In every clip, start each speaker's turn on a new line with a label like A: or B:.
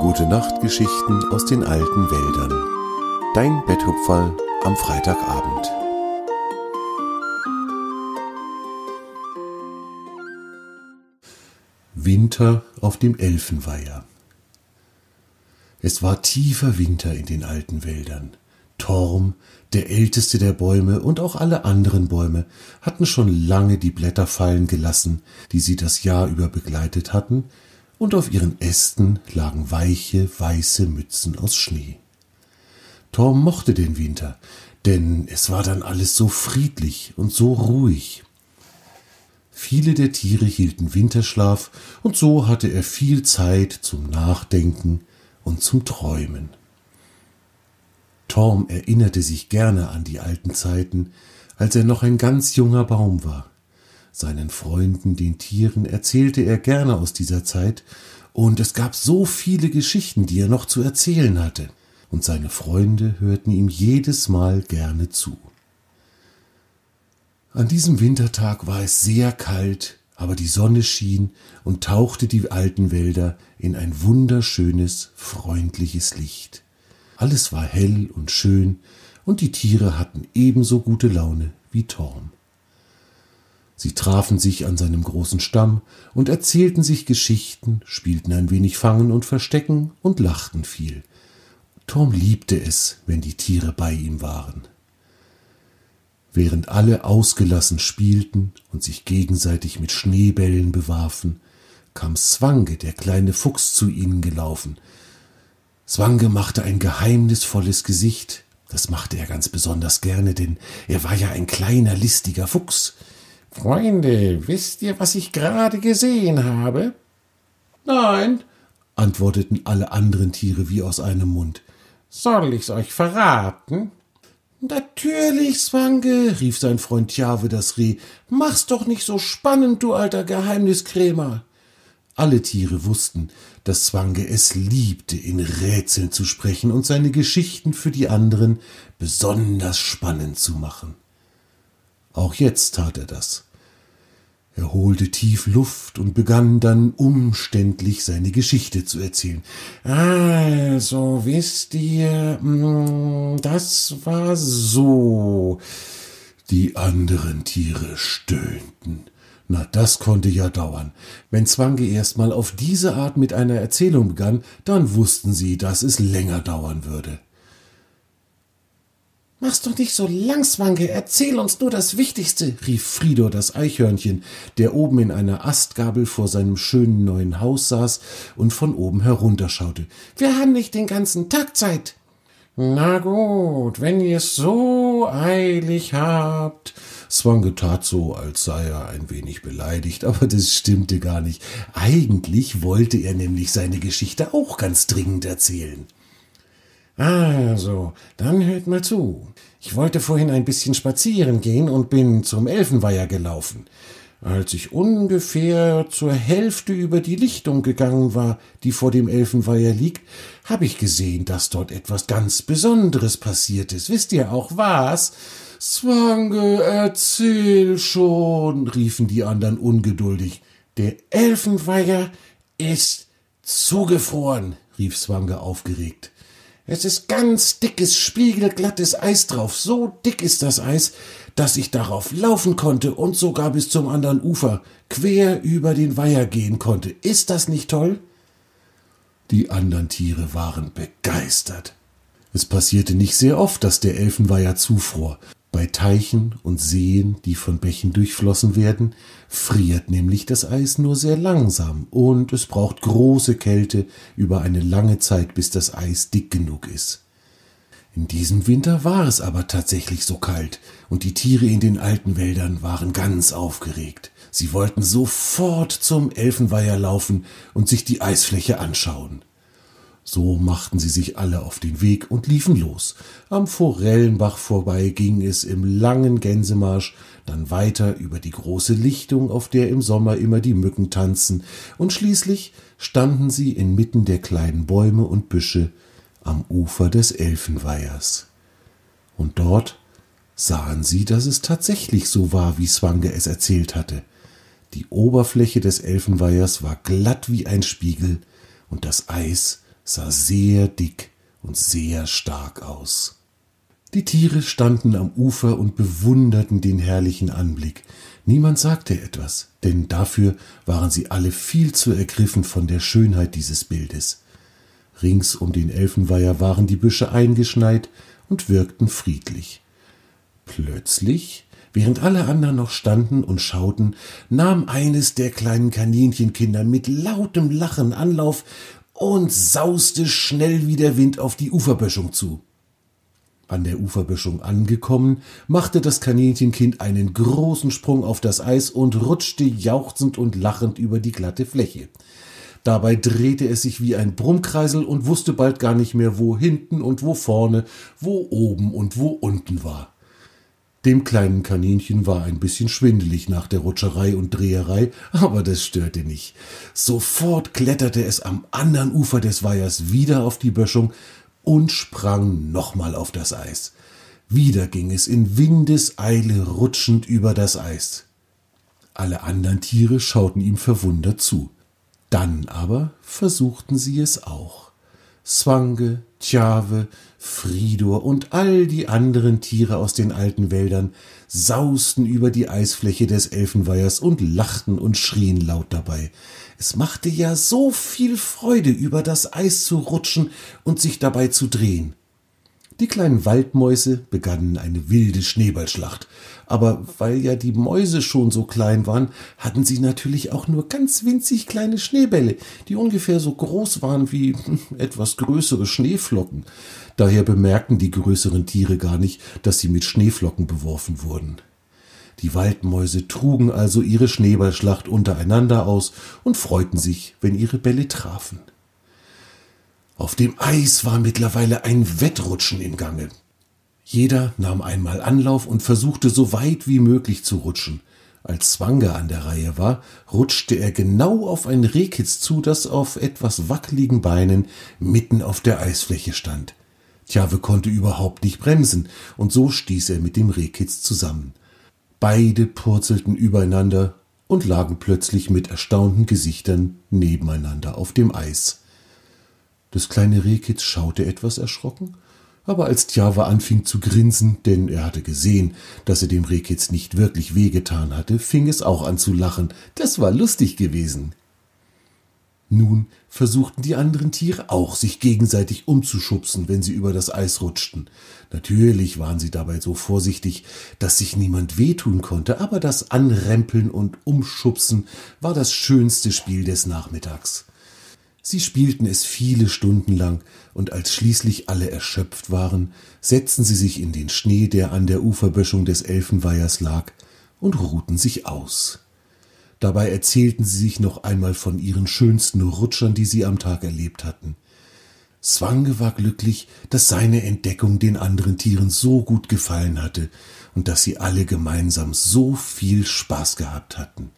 A: Gute Nachtgeschichten aus den alten Wäldern. Dein Betthupferl am Freitagabend. Winter auf dem Elfenweiher. Es war tiefer Winter in den alten Wäldern. Torm, der älteste der Bäume und auch alle anderen Bäume hatten schon lange die Blätter fallen gelassen, die sie das Jahr über begleitet hatten, und auf ihren Ästen lagen weiche, weiße Mützen aus Schnee. Torm mochte den Winter, denn es war dann alles so friedlich und so ruhig. Viele der Tiere hielten Winterschlaf, und so hatte er viel Zeit zum Nachdenken und zum Träumen. Torm erinnerte sich gerne an die alten Zeiten, als er noch ein ganz junger Baum war. Seinen Freunden, den Tieren, erzählte er gerne aus dieser Zeit, und es gab so viele Geschichten, die er noch zu erzählen hatte, und seine Freunde hörten ihm jedes Mal gerne zu. An diesem Wintertag war es sehr kalt, aber die Sonne schien und tauchte die alten Wälder in ein wunderschönes, freundliches Licht. Alles war hell und schön, und die Tiere hatten ebenso gute Laune wie Torm. Sie trafen sich an seinem großen Stamm und erzählten sich Geschichten, spielten ein wenig Fangen und Verstecken und lachten viel. Tom liebte es, wenn die Tiere bei ihm waren. Während alle ausgelassen spielten und sich gegenseitig mit Schneebällen bewarfen, kam Swange, der kleine Fuchs, zu ihnen gelaufen. Swange machte ein geheimnisvolles Gesicht. Das machte er ganz besonders gerne, denn er war ja ein kleiner, listiger Fuchs.
B: Freunde, wisst ihr, was ich gerade gesehen habe?
A: Nein, antworteten alle anderen Tiere wie aus einem Mund.
B: Soll ich's euch verraten?
A: Natürlich, Swange, rief sein Freund Tjave das Reh. Mach's doch nicht so spannend, du alter Geheimniskrämer. Alle Tiere wussten, dass Zwange es liebte, in Rätseln zu sprechen und seine Geschichten für die anderen besonders spannend zu machen. Auch jetzt tat er das. Er holte tief Luft und begann dann umständlich seine Geschichte zu erzählen.
B: Also, wisst ihr, hm, das war so.
A: Die anderen Tiere stöhnten. Na, das konnte ja dauern. Wenn Zwange erstmal auf diese Art mit einer Erzählung begann, dann wussten sie, dass es länger dauern würde.
B: Mach's doch nicht so lang, Zwange, erzähl uns nur das Wichtigste, rief Frido das Eichhörnchen, der oben in einer Astgabel vor seinem schönen neuen Haus saß und von oben herunterschaute. Wir haben nicht den ganzen Tag Zeit. Na gut, wenn ihr's so eilig habt.
A: Zwange tat so, als sei er ein wenig beleidigt, aber das stimmte gar nicht. Eigentlich wollte er nämlich seine Geschichte auch ganz dringend erzählen.
B: Also, dann hört mal zu. Ich wollte vorhin ein bisschen spazieren gehen und bin zum Elfenweiher gelaufen. Als ich ungefähr zur Hälfte über die Lichtung gegangen war, die vor dem Elfenweiher liegt, habe ich gesehen, dass dort etwas ganz Besonderes passiert ist. Wisst ihr auch was?
A: Zwange, erzähl schon, riefen die anderen ungeduldig.
B: Der Elfenweiher ist zugefroren, rief Zwange aufgeregt. Es ist ganz dickes, spiegelglattes Eis drauf. So dick ist das Eis, dass ich darauf laufen konnte und sogar bis zum anderen Ufer quer über den Weiher gehen konnte. Ist das nicht toll?
A: Die anderen Tiere waren begeistert. Es passierte nicht sehr oft, dass der Elfenweiher zufror, bei Teichen und Seen, die von Bächen durchflossen werden, friert nämlich das Eis nur sehr langsam und es braucht große Kälte über eine lange Zeit, bis das Eis dick genug ist. In diesem Winter war es aber tatsächlich so kalt und die Tiere in den alten Wäldern waren ganz aufgeregt. Sie wollten sofort zum Elfenweiher laufen und sich die Eisfläche anschauen. So machten sie sich alle auf den Weg und liefen los. Am Forellenbach vorbei ging es im langen Gänsemarsch, dann weiter über die große Lichtung, auf der im Sommer immer die Mücken tanzen, und schließlich standen sie inmitten der kleinen Bäume und Büsche am Ufer des Elfenweihers. Und dort sahen sie, dass es tatsächlich so war, wie Swange es erzählt hatte. Die Oberfläche des Elfenweihers war glatt wie ein Spiegel, und das Eis sah sehr dick und sehr stark aus. Die Tiere standen am Ufer und bewunderten den herrlichen Anblick. Niemand sagte etwas, denn dafür waren sie alle viel zu ergriffen von der Schönheit dieses Bildes. Rings um den Elfenweiher waren die Büsche eingeschneit und wirkten friedlich. Plötzlich, während alle anderen noch standen und schauten, nahm eines der kleinen Kaninchenkinder mit lautem Lachen Anlauf und sauste schnell wie der Wind auf die Uferböschung zu. An der Uferböschung angekommen, machte das Kaninchenkind einen großen Sprung auf das Eis und rutschte jauchzend und lachend über die glatte Fläche. Dabei drehte es sich wie ein Brummkreisel und wusste bald gar nicht mehr, wo hinten und wo vorne, wo oben und wo unten war. Dem kleinen Kaninchen war ein bisschen schwindelig nach der Rutscherei und Dreherei, aber das störte nicht. Sofort kletterte es am anderen Ufer des Weihers wieder auf die Böschung und sprang nochmal auf das Eis. Wieder ging es in Windeseile rutschend über das Eis. Alle anderen Tiere schauten ihm verwundert zu. Dann aber versuchten sie es auch. Zwange, Tjave, Fridor und all die anderen Tiere aus den alten Wäldern sausten über die Eisfläche des Elfenweihers und lachten und schrien laut dabei. Es machte ja so viel Freude, über das Eis zu rutschen und sich dabei zu drehen. Die kleinen Waldmäuse begannen eine wilde Schneeballschlacht, aber weil ja die Mäuse schon so klein waren, hatten sie natürlich auch nur ganz winzig kleine Schneebälle, die ungefähr so groß waren wie etwas größere Schneeflocken. Daher bemerkten die größeren Tiere gar nicht, dass sie mit Schneeflocken beworfen wurden. Die Waldmäuse trugen also ihre Schneeballschlacht untereinander aus und freuten sich, wenn ihre Bälle trafen. Auf dem Eis war mittlerweile ein Wettrutschen im Gange. Jeder nahm einmal Anlauf und versuchte so weit wie möglich zu rutschen. Als Zwanger an der Reihe war, rutschte er genau auf ein Rehkitz zu, das auf etwas wackeligen Beinen mitten auf der Eisfläche stand. Tjave konnte überhaupt nicht bremsen, und so stieß er mit dem Rehkitz zusammen. Beide purzelten übereinander und lagen plötzlich mit erstaunten Gesichtern nebeneinander auf dem Eis. Das kleine Rehkitz schaute etwas erschrocken, aber als Tjava anfing zu grinsen, denn er hatte gesehen, dass er dem Rehkitz nicht wirklich wehgetan hatte, fing es auch an zu lachen. Das war lustig gewesen. Nun versuchten die anderen Tiere auch, sich gegenseitig umzuschubsen, wenn sie über das Eis rutschten. Natürlich waren sie dabei so vorsichtig, dass sich niemand wehtun konnte, aber das Anrempeln und Umschubsen war das schönste Spiel des Nachmittags. Sie spielten es viele Stunden lang, und als schließlich alle erschöpft waren, setzten sie sich in den Schnee, der an der Uferböschung des Elfenweihers lag, und ruhten sich aus. Dabei erzählten sie sich noch einmal von ihren schönsten Rutschern, die sie am Tag erlebt hatten. Swange war glücklich, dass seine Entdeckung den anderen Tieren so gut gefallen hatte und dass sie alle gemeinsam so viel Spaß gehabt hatten.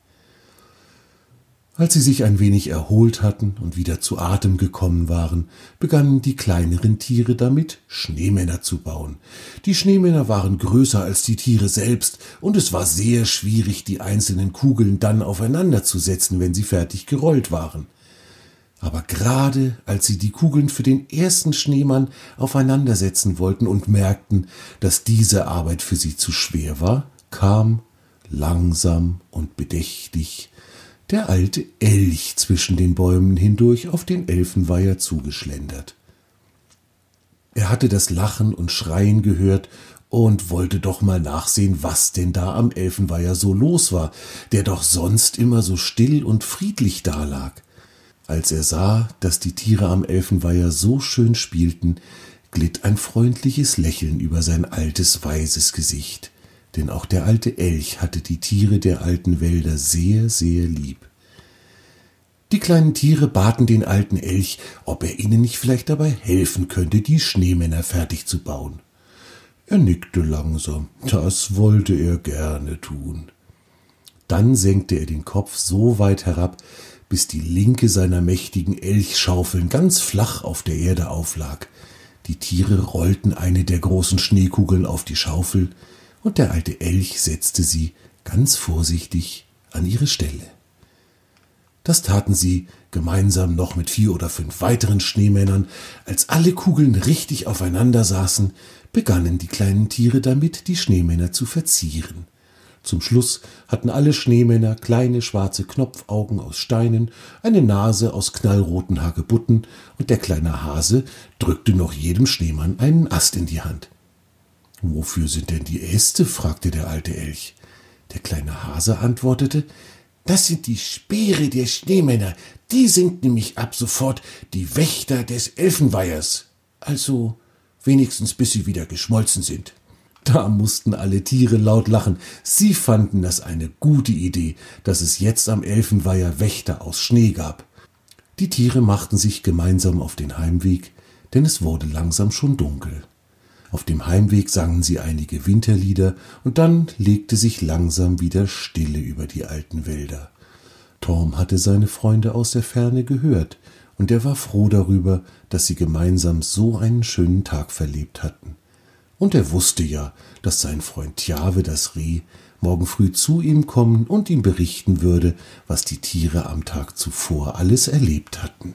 A: Als sie sich ein wenig erholt hatten und wieder zu Atem gekommen waren, begannen die kleineren Tiere damit, Schneemänner zu bauen. Die Schneemänner waren größer als die Tiere selbst, und es war sehr schwierig, die einzelnen Kugeln dann aufeinander zu setzen, wenn sie fertig gerollt waren. Aber gerade als sie die Kugeln für den ersten Schneemann aufeinandersetzen wollten und merkten, dass diese Arbeit für sie zu schwer war, kam langsam und bedächtig der alte Elch zwischen den Bäumen hindurch auf den Elfenweiher zugeschlendert. Er hatte das Lachen und Schreien gehört und wollte doch mal nachsehen, was denn da am Elfenweiher so los war, der doch sonst immer so still und friedlich dalag. Als er sah, dass die Tiere am Elfenweiher so schön spielten, glitt ein freundliches Lächeln über sein altes weißes Gesicht denn auch der alte Elch hatte die Tiere der alten Wälder sehr, sehr lieb. Die kleinen Tiere baten den alten Elch, ob er ihnen nicht vielleicht dabei helfen könnte, die Schneemänner fertig zu bauen. Er nickte langsam, das wollte er gerne tun. Dann senkte er den Kopf so weit herab, bis die linke seiner mächtigen Elchschaufeln ganz flach auf der Erde auflag. Die Tiere rollten eine der großen Schneekugeln auf die Schaufel, und der alte Elch setzte sie ganz vorsichtig an ihre Stelle. Das taten sie gemeinsam noch mit vier oder fünf weiteren Schneemännern. Als alle Kugeln richtig aufeinander saßen, begannen die kleinen Tiere damit, die Schneemänner zu verzieren. Zum Schluss hatten alle Schneemänner kleine schwarze Knopfaugen aus Steinen, eine Nase aus knallroten Hagebutten und der kleine Hase drückte noch jedem Schneemann einen Ast in die Hand. Wofür sind denn die Äste? fragte der alte Elch. Der kleine Hase antwortete, das sind die Speere der Schneemänner, die sind nämlich ab sofort die Wächter des Elfenweihers. Also wenigstens bis sie wieder geschmolzen sind. Da mussten alle Tiere laut lachen. Sie fanden das eine gute Idee, dass es jetzt am Elfenweiher Wächter aus Schnee gab. Die Tiere machten sich gemeinsam auf den Heimweg, denn es wurde langsam schon dunkel. Auf dem Heimweg sangen sie einige Winterlieder, und dann legte sich langsam wieder Stille über die alten Wälder. Torm hatte seine Freunde aus der Ferne gehört, und er war froh darüber, dass sie gemeinsam so einen schönen Tag verlebt hatten. Und er wusste ja, dass sein Freund Tjave das Reh morgen früh zu ihm kommen und ihm berichten würde, was die Tiere am Tag zuvor alles erlebt hatten.